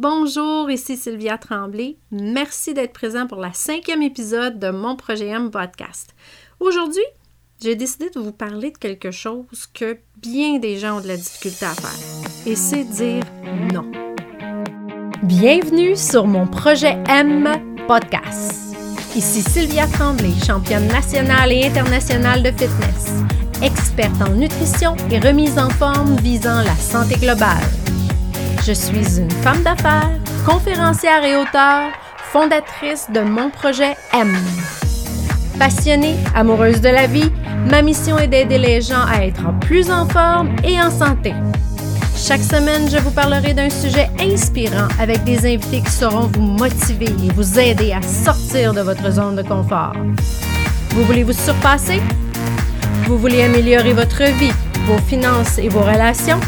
Bonjour, ici Sylvia Tremblay. Merci d'être présent pour la cinquième épisode de mon projet M podcast. Aujourd'hui, j'ai décidé de vous parler de quelque chose que bien des gens ont de la difficulté à faire. Et c'est dire non. Bienvenue sur mon projet M podcast. Ici Sylvia Tremblay, championne nationale et internationale de fitness, experte en nutrition et remise en forme visant la santé globale. Je suis une femme d'affaires, conférencière et auteure, fondatrice de mon projet M. Passionnée, amoureuse de la vie, ma mission est d'aider les gens à être plus en forme et en santé. Chaque semaine, je vous parlerai d'un sujet inspirant avec des invités qui sauront vous motiver et vous aider à sortir de votre zone de confort. Vous voulez vous surpasser? Vous voulez améliorer votre vie, vos finances et vos relations?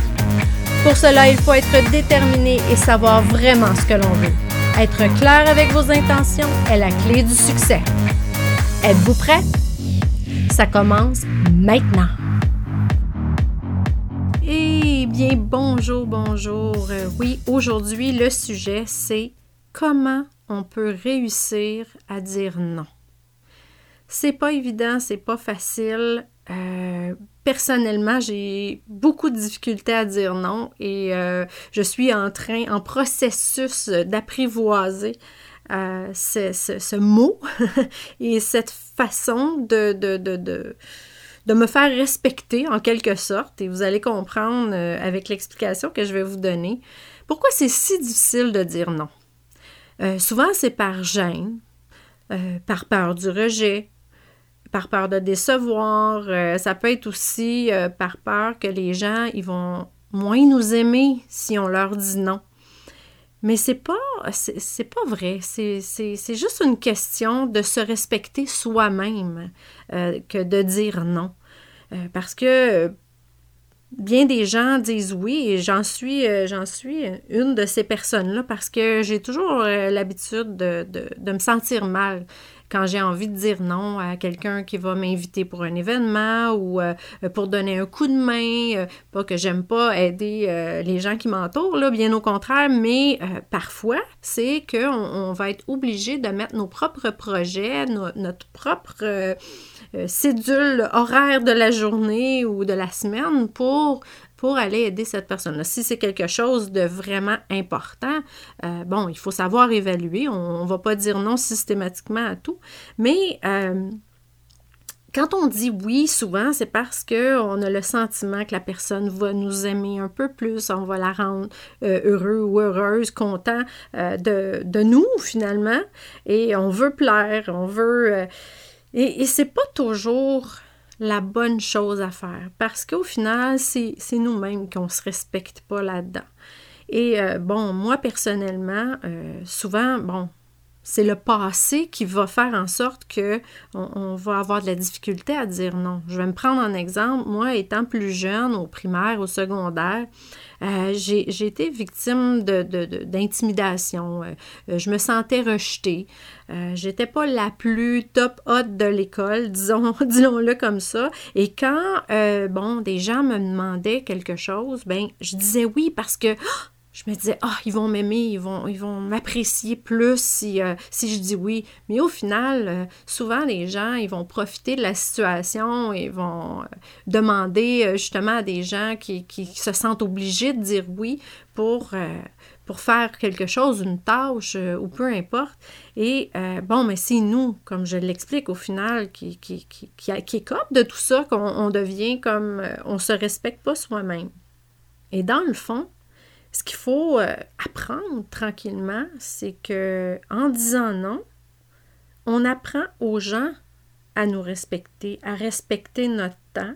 Pour cela, il faut être déterminé et savoir vraiment ce que l'on veut. Être clair avec vos intentions est la clé du succès. Êtes-vous prêt? Ça commence maintenant. Eh bien, bonjour, bonjour. Euh, oui, aujourd'hui, le sujet, c'est comment on peut réussir à dire non. C'est pas évident, c'est pas facile. Euh, personnellement, j'ai beaucoup de difficultés à dire non et euh, je suis en train, en processus d'apprivoiser euh, ce, mot et cette façon de, de, de, de, me faire respecter en quelque sorte. Et vous allez comprendre avec l'explication que je vais vous donner pourquoi c'est si difficile de dire non. souvent, c'est par gêne, par peur du rejet, par peur de décevoir. Euh, ça peut être aussi euh, par peur que les gens ils vont moins nous aimer si on leur dit non. Mais c'est pas pas vrai. C'est juste une question de se respecter soi-même euh, que de dire non. parce que bien des gens disent oui et j'en suis, j'en suis une de ces personnes-là parce que j'ai toujours l'habitude de, de, me sentir mal quand j'ai envie de dire non à quelqu'un qui va m'inviter pour un événement ou euh, pour donner un coup de main, euh, pas que j'aime pas aider euh, les gens qui m'entourent, là, bien au contraire, mais parfois, c'est qu'on on va être obligé de mettre nos propres projets, notre propre cédule horaire de la journée ou de la semaine pour pour aller aider cette personne-là. Si c'est quelque chose de vraiment important, euh, bon, il faut savoir évaluer. On ne va pas dire non systématiquement à tout, mais euh, quand on dit oui, souvent, c'est parce qu'on a le sentiment que la personne va nous aimer un peu plus, on va la rendre euh, heureux ou heureuse, content de, nous, finalement, et on veut plaire, on veut... et, et c'est pas toujours la bonne chose à faire parce qu'au final, c'est nous-mêmes qu'on ne se respecte pas là-dedans. Et euh, bon, moi personnellement, euh, souvent, bon, c'est le passé qui va faire en sorte que on, va avoir de la difficulté à dire non. Je vais me prendre un exemple. Moi, étant plus jeune, au primaire, au secondaire, euh, j'ai été victime d'intimidation. De, euh, je me sentais rejetée. Euh, J'étais pas la plus top hot de l'école, disons, disons-le comme ça. Et quand, euh, bon, des gens me demandaient quelque chose, ben, je disais oui parce que je me disais, ah, ils vont m'aimer, ils vont, ils vont m'apprécier plus si, euh, si je dis oui. Mais au final, euh, souvent, les gens, ils vont profiter de la situation et vont euh, demander justement à des gens qui, qui, se sentent obligés de dire oui pour, pour faire quelque chose, une tâche ou peu importe. Et bon, mais c'est nous, comme je l'explique au final, qui, qui, qui, qui, qui de tout ça, qu'on devient comme on se respecte pas soi-même. Et dans le fond, ce qu'il faut euh, apprendre tranquillement, c'est que en disant non, on apprend aux gens à nous respecter, à respecter notre temps.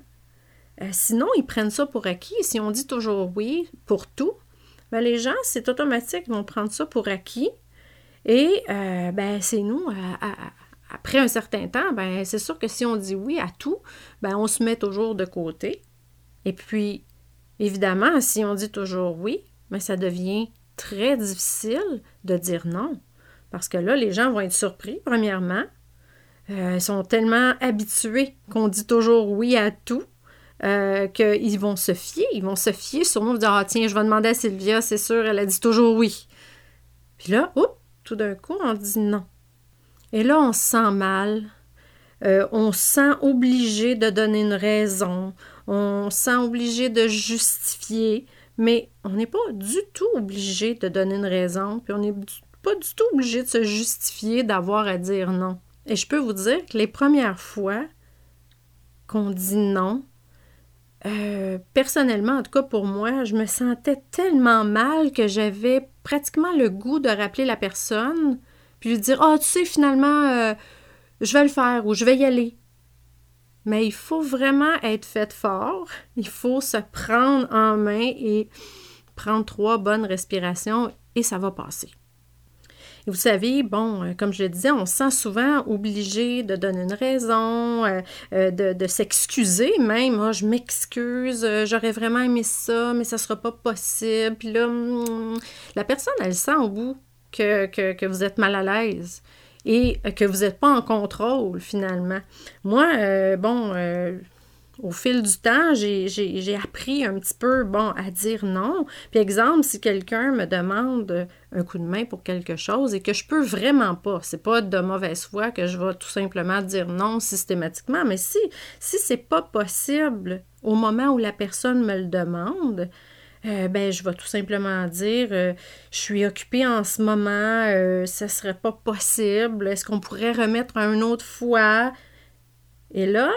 Euh, sinon, ils prennent ça pour acquis. Si on dit toujours oui pour tout, ben les gens, c'est automatique, ils vont prendre ça pour acquis. Et euh, ben, c'est nous, après un certain temps, ben, c'est sûr que si on dit oui à tout, ben, on se met toujours de côté. Et puis, évidemment, si on dit toujours oui, mais ça devient très difficile de dire non. Parce que là, les gens vont être surpris, premièrement. Euh, ils sont tellement habitués qu'on dit toujours oui à tout euh, qu'ils vont se fier. Ils vont se fier sur nous, dire Ah, tiens, je vais demander à Sylvia, c'est sûr, elle a dit toujours oui. Puis là, tout d'un coup, on dit non. Et là, on se sent mal. Euh, on se sent obligé de donner une raison. On se sent obligé de justifier. Mais on n'est pas du tout obligé de donner une raison. Puis on n'est pas du tout obligé de se justifier d'avoir à dire non. Et je peux vous dire que les premières fois qu'on dit non, euh, personnellement, en tout cas pour moi, je me sentais tellement mal que j'avais pratiquement le goût de rappeler la personne, puis lui dire Ah, tu sais, finalement, euh, je vais le faire ou je vais y aller. Mais il faut vraiment être fait fort, il faut se prendre en main et prendre trois bonnes respirations et ça va passer vous savez, bon, euh, comme je le disais, on se sent souvent obligé de donner une raison, euh, euh, de, s'excuser même. Ah, je m'excuse, j'aurais vraiment aimé ça, mais ça ne sera pas possible. Puis là, hmm, la personne, elle sent au bout que vous êtes mal à l'aise et que vous n'êtes pas en contrôle finalement. Moi, bon, au fil du temps, j'ai appris un petit peu, bon, à dire non. Puis exemple, si quelqu'un me demande un coup de main pour quelque chose et que je peux vraiment pas, c'est pas de mauvaise foi que je vais tout simplement dire non systématiquement, mais si, si c'est pas possible au moment où la personne me le demande, euh, ben, je vais tout simplement dire euh, je suis occupée en ce moment, euh, ça serait pas possible, est-ce qu'on pourrait remettre à une autre fois? Et là,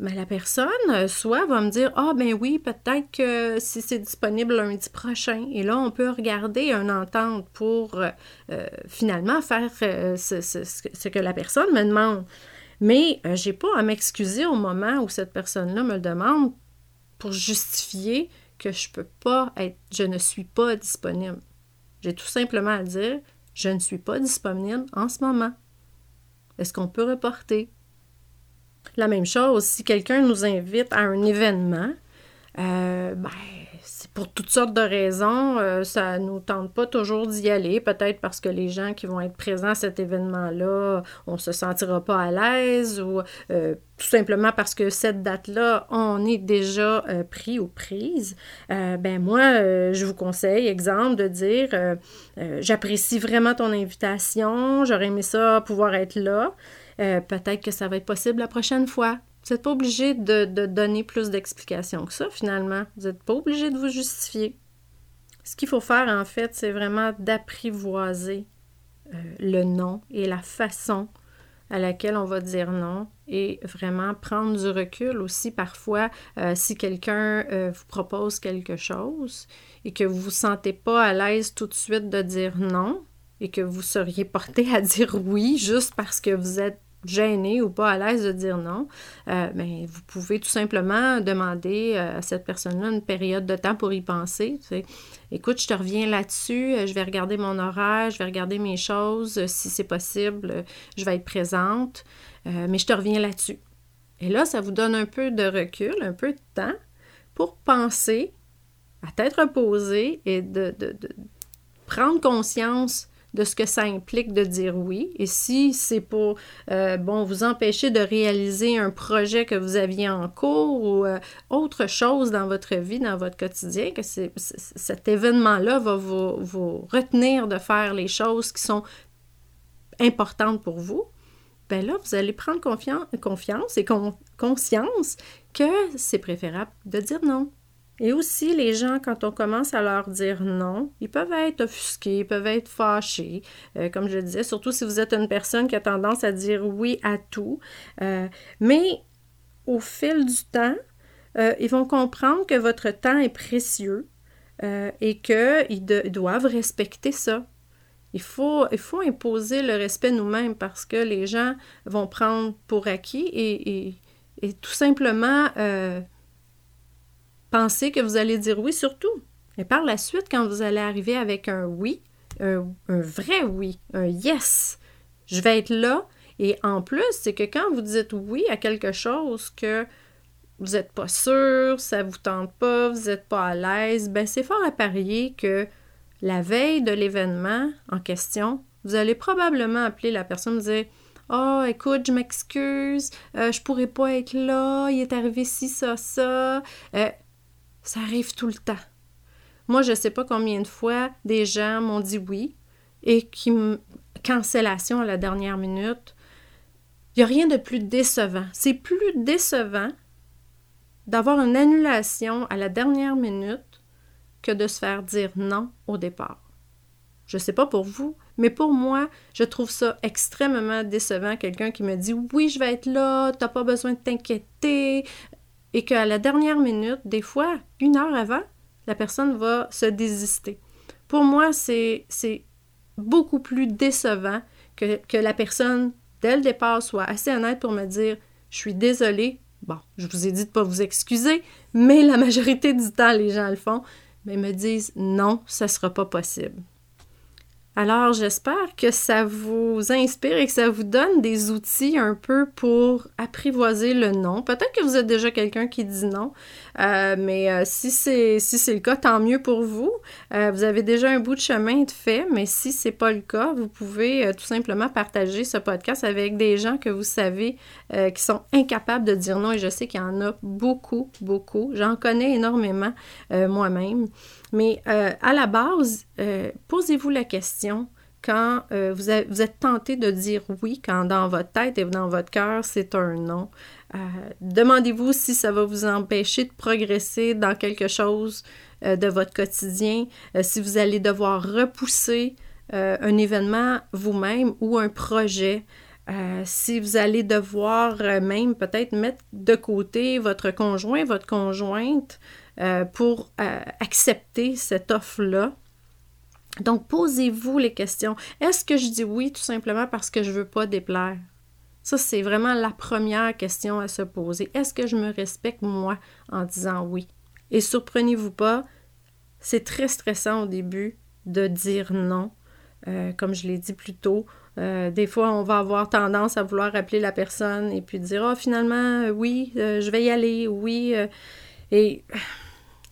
mais la personne, euh, soit va me dire Ah, ben oui, peut-être que si c'est disponible lundi prochain. Et là, on peut regarder une entente pour finalement faire ce, que la personne me demande. Mais j'ai pas à m'excuser au moment où cette personne-là me le demande pour justifier que je peux pas être, je ne suis pas disponible. J'ai tout simplement à dire Je ne suis pas disponible en ce moment. Est-ce qu'on peut reporter? La même chose, si quelqu'un nous invite à un événement, euh, ben, pour toutes sortes de raisons, euh, ça ne nous tente pas toujours d'y aller, peut-être parce que les gens qui vont être présents à cet événement-là, on ne se sentira pas à l'aise ou euh, tout simplement parce que cette date-là, on est déjà pris ou prise. ben moi, je vous conseille, exemple, de dire j'apprécie vraiment ton invitation, j'aurais aimé ça pouvoir être là. Euh, peut-être que ça va être possible la prochaine fois. Vous n'êtes pas obligé de, donner plus d'explications que ça, finalement. Vous n'êtes pas obligé de vous justifier. Ce qu'il faut faire, en fait, c'est vraiment d'apprivoiser euh, le non et la façon à laquelle on va dire non et vraiment prendre du recul aussi parfois euh, si quelqu'un vous propose quelque chose et que vous ne vous sentez pas à l'aise tout de suite de dire non et que vous seriez porté à dire oui juste parce que vous êtes gêné ou pas à l'aise de dire non, euh, ben, vous pouvez tout simplement demander euh, à cette personne-là une période de temps pour y penser. Écoute, je te reviens là-dessus, euh, je vais regarder mon horaire, je vais regarder mes choses, si c'est possible, je vais être présente, mais je te reviens là-dessus. Et là, ça vous donne un peu de recul, un peu de temps pour penser, à tête reposée et de, de prendre conscience de ce que ça implique de dire oui. Et si c'est pour euh, bon, vous empêcher de réaliser un projet que vous aviez en cours ou euh, autre chose dans votre vie, dans votre quotidien, que cet événement-là va vous, retenir de faire les choses qui sont importantes pour vous, ben là, vous allez prendre confiance et conscience que c'est préférable de dire non. Et aussi, les gens, quand on commence à leur dire non, ils peuvent être offusqués, ils peuvent être fâchés, euh, comme je le disais, surtout si vous êtes une personne qui a tendance à dire oui à tout. Euh, mais au fil du temps, euh, ils vont comprendre que votre temps est précieux et qu'ils doivent respecter ça. Il faut, imposer le respect nous-mêmes parce que les gens vont prendre pour acquis et tout simplement pensez que vous allez dire oui surtout. Et par la suite, quand vous allez arriver avec un oui, un, vrai oui, un yes, je vais être là. Et en plus, c'est que quand vous dites oui à quelque chose que vous n'êtes pas sûr, ça vous tente pas, vous n'êtes pas à l'aise, ben c'est fort à parier que la veille de l'événement en question, vous allez probablement appeler la personne et dire oh, écoute, je m'excuse, euh, je pourrais pas être là, il est arrivé ci, ça, ça. Euh, ça arrive tout le temps. Moi, je ne sais pas combien de fois des gens m'ont dit oui, et qui cancellation à la dernière minute, il n'y a rien de plus décevant. C'est plus décevant d'avoir une annulation à la dernière minute que de se faire dire non au départ. Je ne sais pas pour vous, mais pour moi, je trouve ça extrêmement décevant, quelqu'un qui me dit oui, je vais être là, tu n'as pas besoin de t'inquiéter, et qu'à la dernière minute, des fois, une heure avant, la personne va se désister. Pour moi, c'est beaucoup plus décevant que, la personne, dès le départ, soit assez honnête pour me dire Je suis désolée. Bon, je vous ai dit de ne pas vous excuser, mais la majorité du temps, les gens le font, mais me disent Non, ce ne sera pas possible. Alors, j'espère que ça vous inspire et que ça vous donne des outils un peu pour apprivoiser le non. Peut-être que vous êtes déjà quelqu'un qui dit non, euh, mais euh, si c'est le cas, tant mieux pour vous. Euh, vous avez déjà un bout de chemin de fait, mais si c'est pas le cas, vous pouvez tout simplement partager ce podcast avec des gens que vous savez qui sont incapables de dire non. Et je sais qu'il y en a beaucoup, beaucoup. J'en connais énormément moi-même. Mais euh, à la base, euh, posez-vous la question quand euh, vous, vous, êtes tenté de dire oui, quand dans votre tête et dans votre cœur, c'est un non. Demandez-vous si ça va vous empêcher de progresser dans quelque chose de votre quotidien, si vous allez devoir repousser un événement vous-même ou un projet. si vous allez devoir même peut-être mettre de côté votre conjoint, votre conjointe, euh, pour euh, accepter cette offre-là. Donc, posez-vous les questions. Est-ce que je dis oui tout simplement parce que je ne veux pas déplaire? Ça, c'est vraiment la première question à se poser. Est-ce que je me respecte moi en disant oui? Et surprenez-vous pas, c'est très stressant au début de dire non. Euh, comme je l'ai dit plus tôt, des fois, on va avoir tendance à vouloir appeler la personne et puis dire Ah, finalement, oui, je vais y aller, oui. et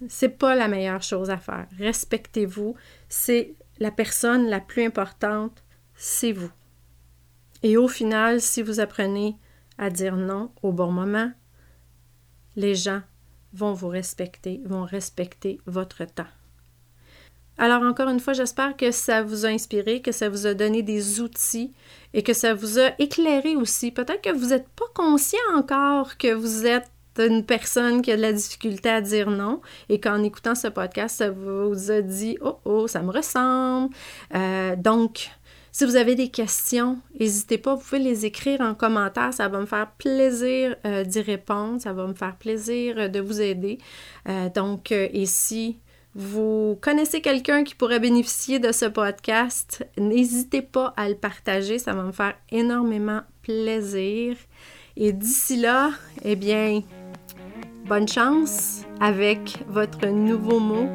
c'est pas la meilleure chose à faire. Respectez-vous. C'est la personne la plus importante, c'est vous. Et au final, si vous apprenez à dire non au bon moment, les gens vont vous respecter, vont respecter votre temps. Alors encore une fois, j'espère que ça vous a inspiré, que ça vous a donné des outils et que ça vous a éclairé aussi. Peut-être que vous n'êtes pas conscient encore que vous êtes une personne qui a de la difficulté à dire non et qu'en écoutant ce podcast, ça vous a dit Oh, oh, ça me ressemble. Euh, donc, si vous avez des questions, n'hésitez pas, vous pouvez les écrire en commentaire. Ça va me faire plaisir euh, d'y répondre. Ça va me faire plaisir euh, de vous aider. donc, et si vous connaissez quelqu'un qui pourrait bénéficier de ce podcast, n'hésitez pas à le partager. Ça va me faire énormément plaisir. Et d'ici là, eh bien, Bonne chance avec votre nouveau mot,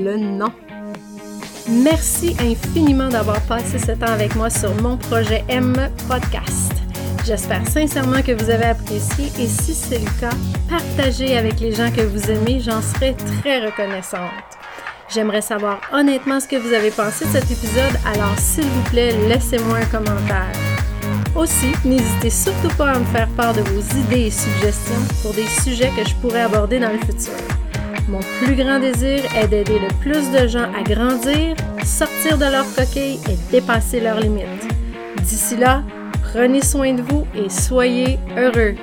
le non. Merci infiniment d'avoir passé ce temps avec moi sur mon projet M Podcast. J'espère sincèrement que vous avez apprécié et si c'est le cas, partagez avec les gens que vous aimez, j'en serai très reconnaissante. J'aimerais savoir honnêtement ce que vous avez pensé de cet épisode, alors s'il vous plaît, laissez-moi un commentaire. Aussi, n'hésitez surtout pas à me faire part de vos idées et suggestions pour des sujets que je pourrais aborder dans le futur. Mon plus grand désir est d'aider le plus de gens à grandir, sortir de leur coquille et dépasser leurs limites. D'ici là, prenez soin de vous et soyez heureux.